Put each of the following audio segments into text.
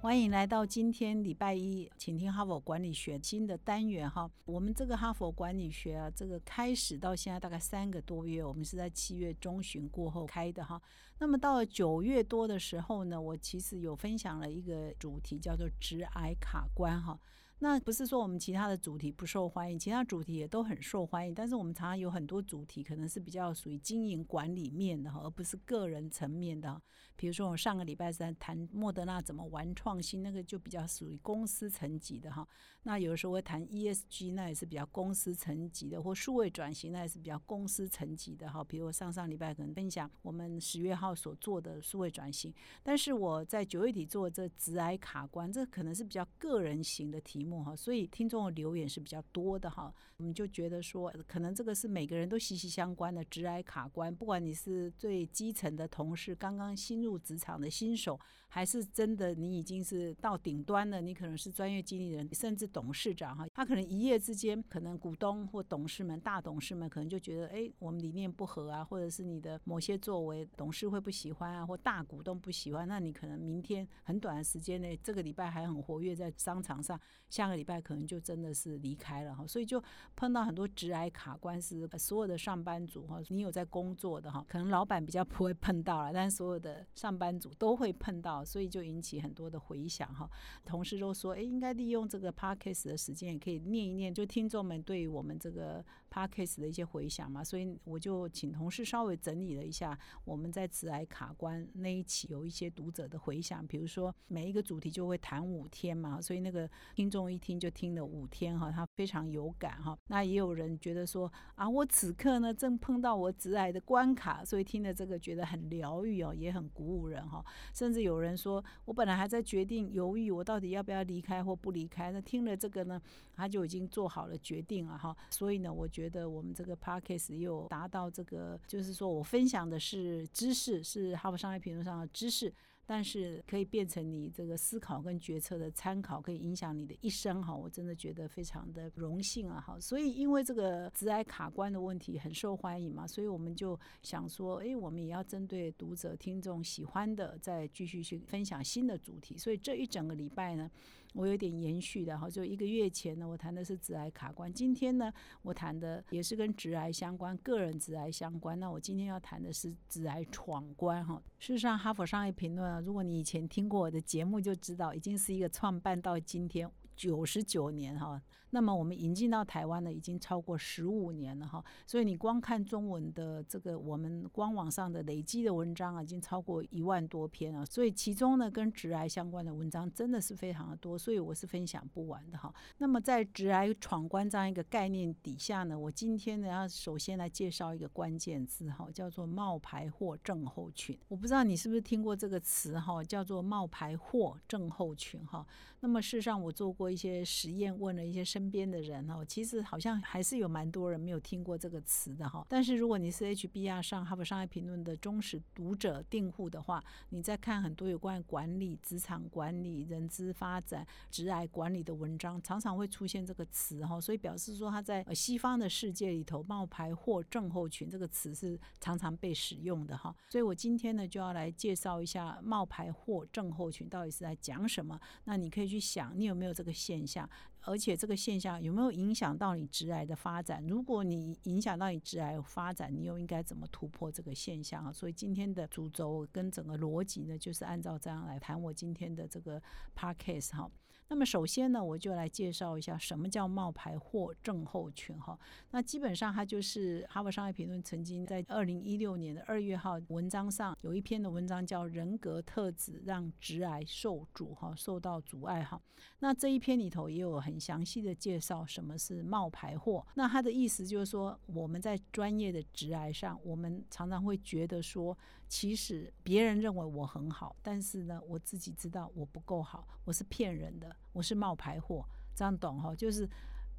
欢迎来到今天礼拜一，请听哈佛管理学新的单元哈。我们这个哈佛管理学啊，这个开始到现在大概三个多月，我们是在七月中旬过后开的哈。那么到了九月多的时候呢，我其实有分享了一个主题，叫做直癌卡关哈。那不是说我们其他的主题不受欢迎，其他主题也都很受欢迎。但是我们常常有很多主题可能是比较属于经营管理面的哈，而不是个人层面的。比如说我上个礼拜三谈莫德纳怎么玩创新，那个就比较属于公司层级的哈。那有的时候会谈 ESG，那也是比较公司层级的，或数位转型，那也是比较公司层级的哈。比如我上上礼拜可能分享我们十月号所做的数位转型，但是我在九月底做这直癌卡关，这可能是比较个人型的题目。所以听众的留言是比较多的哈，我们就觉得说，可能这个是每个人都息息相关的直癌卡关，不管你是最基层的同事，刚刚新入职场的新手，还是真的你已经是到顶端了，你可能是专业经理人，甚至董事长哈，他可能一夜之间，可能股东或董事们、大董事们可能就觉得，哎，我们理念不合啊，或者是你的某些作为，董事会不喜欢啊，或大股东不喜欢，那你可能明天很短的时间内，这个礼拜还很活跃在商场上。下个礼拜可能就真的是离开了哈，所以就碰到很多直癌卡关司，所有的上班族哈，你有在工作的哈，可能老板比较不会碰到了，但是所有的上班族都会碰到，所以就引起很多的回响哈。同事都说，哎，应该利用这个 p a r k a s 的时间，也可以念一念，就听众们对于我们这个 Parkes 的一些回响嘛。所以我就请同事稍微整理了一下，我们在直癌卡关那一期有一些读者的回响，比如说每一个主题就会谈五天嘛，所以那个听众。一听就听了五天哈，他非常有感哈。那也有人觉得说啊，我此刻呢正碰到我直癌的关卡，所以听了这个觉得很疗愈哦，也很鼓舞人哈。甚至有人说我本来还在决定犹豫，我到底要不要离开或不离开。那听了这个呢，他就已经做好了决定了哈。所以呢，我觉觉得我们这个 podcast 又达到这个，就是说我分享的是知识，是哈佛商业评论上的知识。但是可以变成你这个思考跟决策的参考，可以影响你的一生哈。我真的觉得非常的荣幸啊哈。所以因为这个直癌卡关的问题很受欢迎嘛，所以我们就想说，哎，我们也要针对读者听众喜欢的，再继续去分享新的主题。所以这一整个礼拜呢，我有点延续的哈。就一个月前呢，我谈的是直癌卡关，今天呢，我谈的也是跟直癌相关，个人直癌相关。那我今天要谈的是直癌闯关哈。事实上，哈佛商业评论啊。如果你以前听过我的节目，就知道已经是一个创办到今天。九十九年哈，那么我们引进到台湾呢，已经超过十五年了哈。所以你光看中文的这个我们官网上的累积的文章啊，已经超过一万多篇了。所以其中呢，跟直癌相关的文章真的是非常的多，所以我是分享不完的哈。那么在直癌闯关这样一个概念底下呢，我今天呢要首先来介绍一个关键字哈，叫做冒牌货症候群。我不知道你是不是听过这个词哈，叫做冒牌货症候群哈。那么事实上我做过。一些实验问了一些身边的人哈，其实好像还是有蛮多人没有听过这个词的哈。但是如果你是 HBR 上哈佛商业评论的忠实读者订户的话，你在看很多有关管理、职场管理、人资发展、职癌管理的文章，常常会出现这个词哈。所以表示说他在西方的世界里头，冒牌货症候群这个词是常常被使用的哈。所以我今天呢就要来介绍一下冒牌货症候群到底是在讲什么。那你可以去想，你有没有这个。现象，而且这个现象有没有影响到你直癌的发展？如果你影响到你直癌发展，你又应该怎么突破这个现象啊？所以今天的主轴跟整个逻辑呢，就是按照这样来谈我今天的这个 p a r c a s e 哈。那么首先呢，我就来介绍一下什么叫冒牌货症候群哈。那基本上它就是哈佛商业评论曾经在二零一六年的二月号文章上有一篇的文章叫人格特质让直癌受阻哈，受到阻碍哈。那这一篇。里头也有很详细的介绍什么是冒牌货。那他的意思就是说，我们在专业的直癌上，我们常常会觉得说，其实别人认为我很好，但是呢，我自己知道我不够好，我是骗人的，我是冒牌货。这样懂哈？就是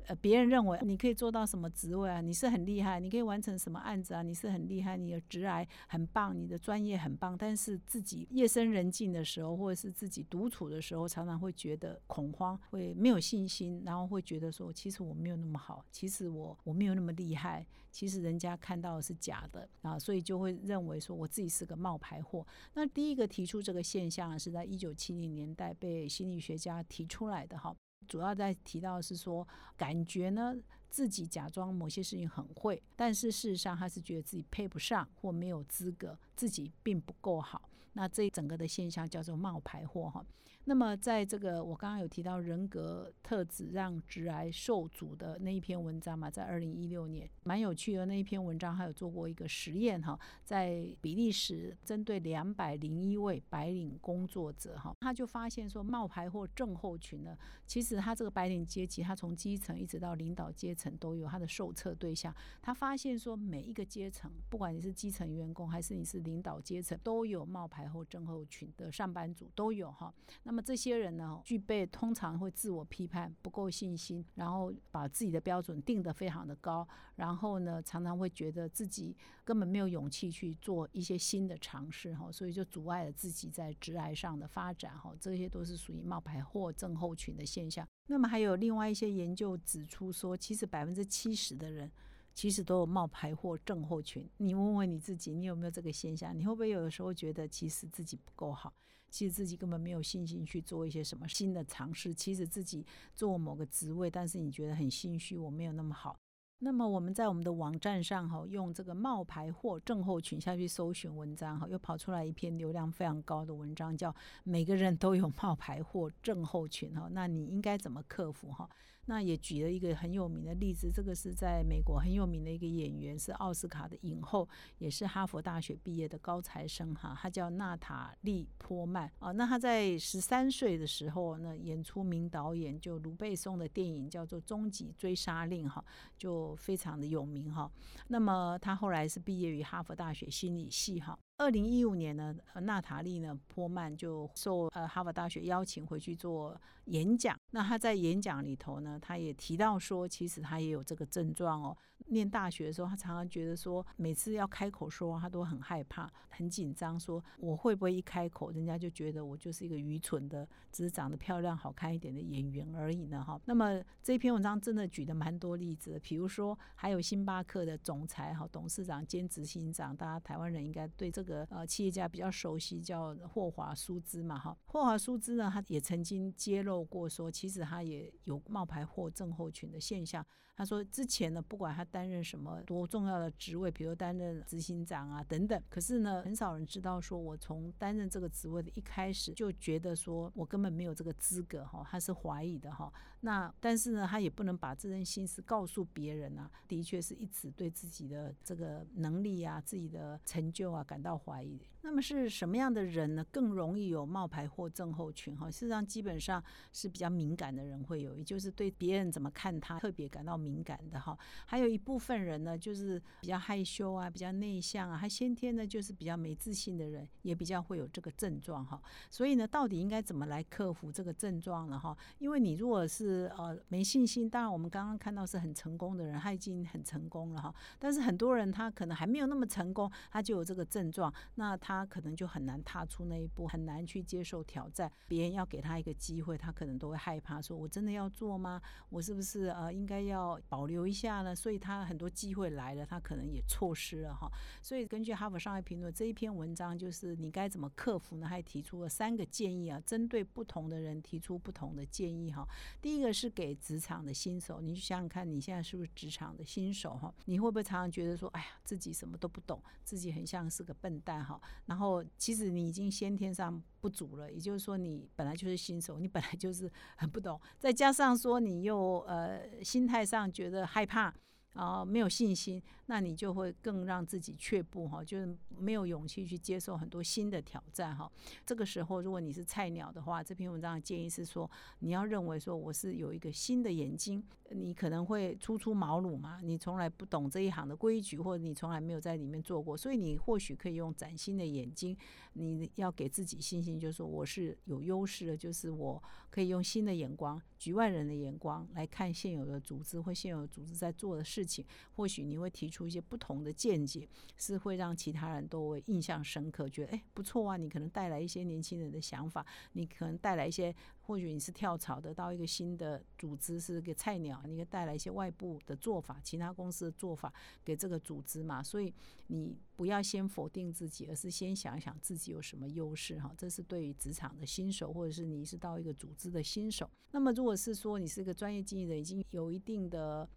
呃，别人认为你可以做到什么职位啊？你是很厉害，你可以完成什么案子啊？你是很厉害，你的职癌很棒，你的专业很棒。但是自己夜深人静的时候，或者是自己独处的时候，常常会觉得恐慌，会没有信心，然后会觉得说，其实我没有那么好，其实我我没有那么厉害，其实人家看到的是假的啊，所以就会认为说我自己是个冒牌货。那第一个提出这个现象是在一九七零年代被心理学家提出来的哈。主要在提到是说，感觉呢自己假装某些事情很会，但是事实上他是觉得自己配不上或没有资格，自己并不够好。那这整个的现象叫做冒牌货哈。那么，在这个我刚刚有提到人格特质让直癌受阻的那一篇文章嘛，在二零一六年，蛮有趣的那一篇文章，还有做过一个实验哈，在比利时针对两百零一位白领工作者哈，他就发现说冒牌或症候群呢，其实他这个白领阶级，他从基层一直到领导阶层都有他的受测对象，他发现说每一个阶层，不管你是基层员工还是你是领导阶层，都有冒牌或症候群的上班族都有哈。那么这些人呢，具备通常会自我批判、不够信心，然后把自己的标准定得非常的高，然后呢，常常会觉得自己根本没有勇气去做一些新的尝试哈，所以就阻碍了自己在直癌上的发展哈，这些都是属于冒牌货症候群的现象。那么还有另外一些研究指出说，其实百分之七十的人其实都有冒牌货症候群。你问问你自己，你有没有这个现象？你会不会有的时候觉得其实自己不够好？其实自己根本没有信心去做一些什么新的尝试。其实自己做某个职位，但是你觉得很心虚，我没有那么好。那么我们在我们的网站上哈，用这个冒牌货症候群下去搜寻文章哈，又跑出来一篇流量非常高的文章，叫每个人都有冒牌货症候群哈，那你应该怎么克服哈？那也举了一个很有名的例子，这个是在美国很有名的一个演员，是奥斯卡的影后，也是哈佛大学毕业的高材生哈，他叫娜塔莉波曼啊。那他在十三岁的时候呢，演出名导演就卢贝松的电影叫做《终极追杀令》哈，就非常的有名哈。那么他后来是毕业于哈佛大学心理系哈。二零一五年呢，娜塔莉呢波曼就受呃哈佛大学邀请回去做演讲。那他在演讲里头呢，他也提到说，其实他也有这个症状哦。念大学的时候，他常常觉得说，每次要开口说，他都很害怕、很紧张，说我会不会一开口，人家就觉得我就是一个愚蠢的，只是长得漂亮、好看一点的演员而已呢？哈。那么这篇文章真的举的蛮多例子，比如说还有星巴克的总裁、哈董事长兼执行长，大家台湾人应该对这个呃企业家比较熟悉，叫霍华苏兹嘛，哈。霍华苏兹呢，他也曾经揭露过说，其实他也有冒牌货症候群的现象。他说之前呢，不管他担任什么多重要的职位，比如担任执行长啊等等，可是呢，很少人知道说，我从担任这个职位的一开始就觉得说我根本没有这个资格哈，他是怀疑的哈。那但是呢，他也不能把这件心思告诉别人啊，的确是一直对自己的这个能力啊、自己的成就啊感到怀疑。那么是什么样的人呢？更容易有冒牌货症候群哈？事实上，基本上是比较敏感的人会有，也就是对别人怎么看他特别感到敏感的哈。还有一部分人呢，就是比较害羞啊，比较内向啊，他先天呢就是比较没自信的人，也比较会有这个症状哈。所以呢，到底应该怎么来克服这个症状呢？哈？因为你如果是呃没信心，当然我们刚刚看到是很成功的人，他已经很成功了哈。但是很多人他可能还没有那么成功，他就有这个症状，那他。可能就很难踏出那一步，很难去接受挑战。别人要给他一个机会，他可能都会害怕，说我真的要做吗？我是不是呃应该要保留一下呢？所以他很多机会来了，他可能也错失了哈。所以根据哈佛商业评论这一篇文章，就是你该怎么克服呢？还提出了三个建议啊，针对不同的人提出不同的建议哈。第一个是给职场的新手，你去想想看，你现在是不是职场的新手哈？你会不会常常觉得说，哎呀，自己什么都不懂，自己很像是个笨蛋哈？然后其实你已经先天上不足了，也就是说你本来就是新手，你本来就是很不懂，再加上说你又呃心态上觉得害怕，然后没有信心，那你就会更让自己却步哈，就是没有勇气去接受很多新的挑战哈。这个时候，如果你是菜鸟的话，这篇文章的建议是说，你要认为说我是有一个新的眼睛，你可能会初出茅庐嘛，你从来不懂这一行的规矩，或者你从来没有在里面做过，所以你或许可以用崭新的眼睛，你要给自己信心，就是说我是有优势的，就是我可以用新的眼光、局外人的眼光来看现有的组织或现有组织在做的事事情，或许你会提出一些不同的见解，是会让其他人都会印象深刻，觉得哎不错啊，你可能带来一些年轻人的想法，你可能带来一些。或许你是跳槽的，到一个新的组织是个菜鸟，你可以带来一些外部的做法，其他公司的做法给这个组织嘛。所以你不要先否定自己，而是先想想自己有什么优势哈。这是对于职场的新手，或者是你是到一个组织的新手。那么如果是说你是个专业经理人，已经有一定的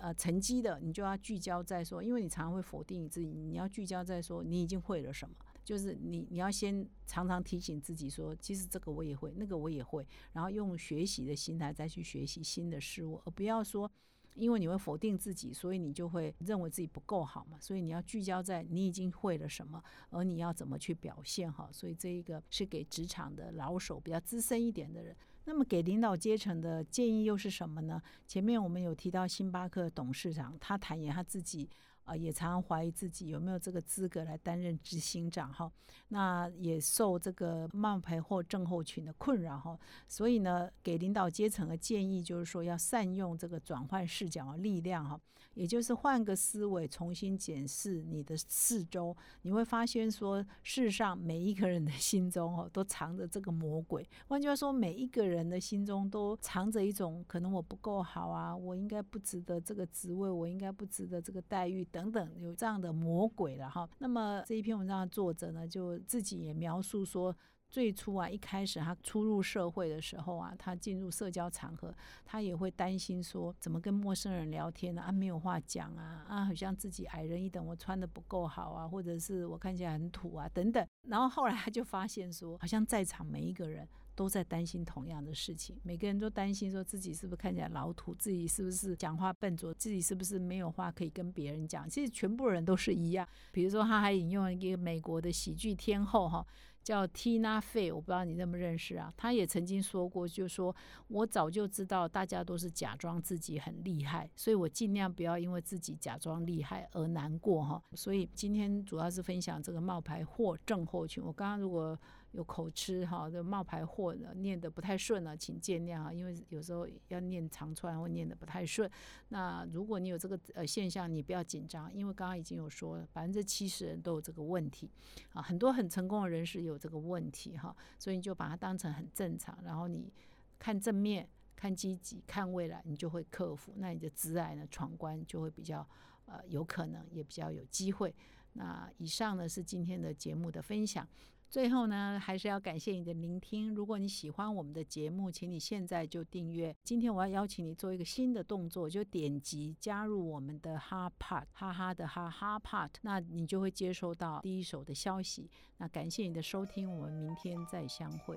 呃成绩的，你就要聚焦在说，因为你常常会否定你自己，你要聚焦在说你已经会了什么。就是你，你要先常常提醒自己说，其实这个我也会，那个我也会，然后用学习的心态再去学习新的事物，而不要说，因为你会否定自己，所以你就会认为自己不够好嘛。所以你要聚焦在你已经会了什么，而你要怎么去表现哈。所以这一个是给职场的老手比较资深一点的人。那么给领导阶层的建议又是什么呢？前面我们有提到星巴克董事长，他坦言他自己。啊，也常常怀疑自己有没有这个资格来担任执行长哈。那也受这个冒牌货症候群的困扰哈。所以呢，给领导阶层的建议就是说，要善用这个转换视角的力量哈。也就是换个思维，重新检视你的四周，你会发现说，世上每一个人的心中哦，都藏着这个魔鬼。换句话说，每一个人的心中都藏着一种可能我不够好啊，我应该不值得这个职位，我应该不值得这个待遇等等等，有这样的魔鬼了哈。那么这一篇文章的作者呢，就自己也描述说。最初啊，一开始他初入社会的时候啊，他进入社交场合，他也会担心说怎么跟陌生人聊天呢？啊，没有话讲啊，啊，好像自己矮人一等，我穿的不够好啊，或者是我看起来很土啊，等等。然后后来他就发现说，好像在场每一个人都在担心同样的事情，每个人都担心说自己是不是看起来老土，自己是不是讲话笨拙，自己是不是没有话可以跟别人讲。其实全部人都是一样。比如说，他还引用一个美国的喜剧天后哈。叫 Tina Fey，我不知道你认不认识啊？他也曾经说过，就说我早就知道大家都是假装自己很厉害，所以我尽量不要因为自己假装厉害而难过哈。所以今天主要是分享这个冒牌货症候群。我刚刚如果有口吃哈，这冒牌货的念得不太顺了，请见谅啊，因为有时候要念长串会念得不太顺。那如果你有这个呃现象，你不要紧张，因为刚刚已经有说了，百分之七十人都有这个问题啊，很多很成功的人士有这个问题哈，所以你就把它当成很正常，然后你看正面、看积极、看未来，你就会克服，那你的直癌呢闯关就会比较呃有可能，也比较有机会。那以上呢是今天的节目的分享。最后呢，还是要感谢你的聆听。如果你喜欢我们的节目，请你现在就订阅。今天我要邀请你做一个新的动作，就点击加入我们的哈 part，哈哈的哈哈 part，那你就会接收到第一手的消息。那感谢你的收听，我们明天再相会。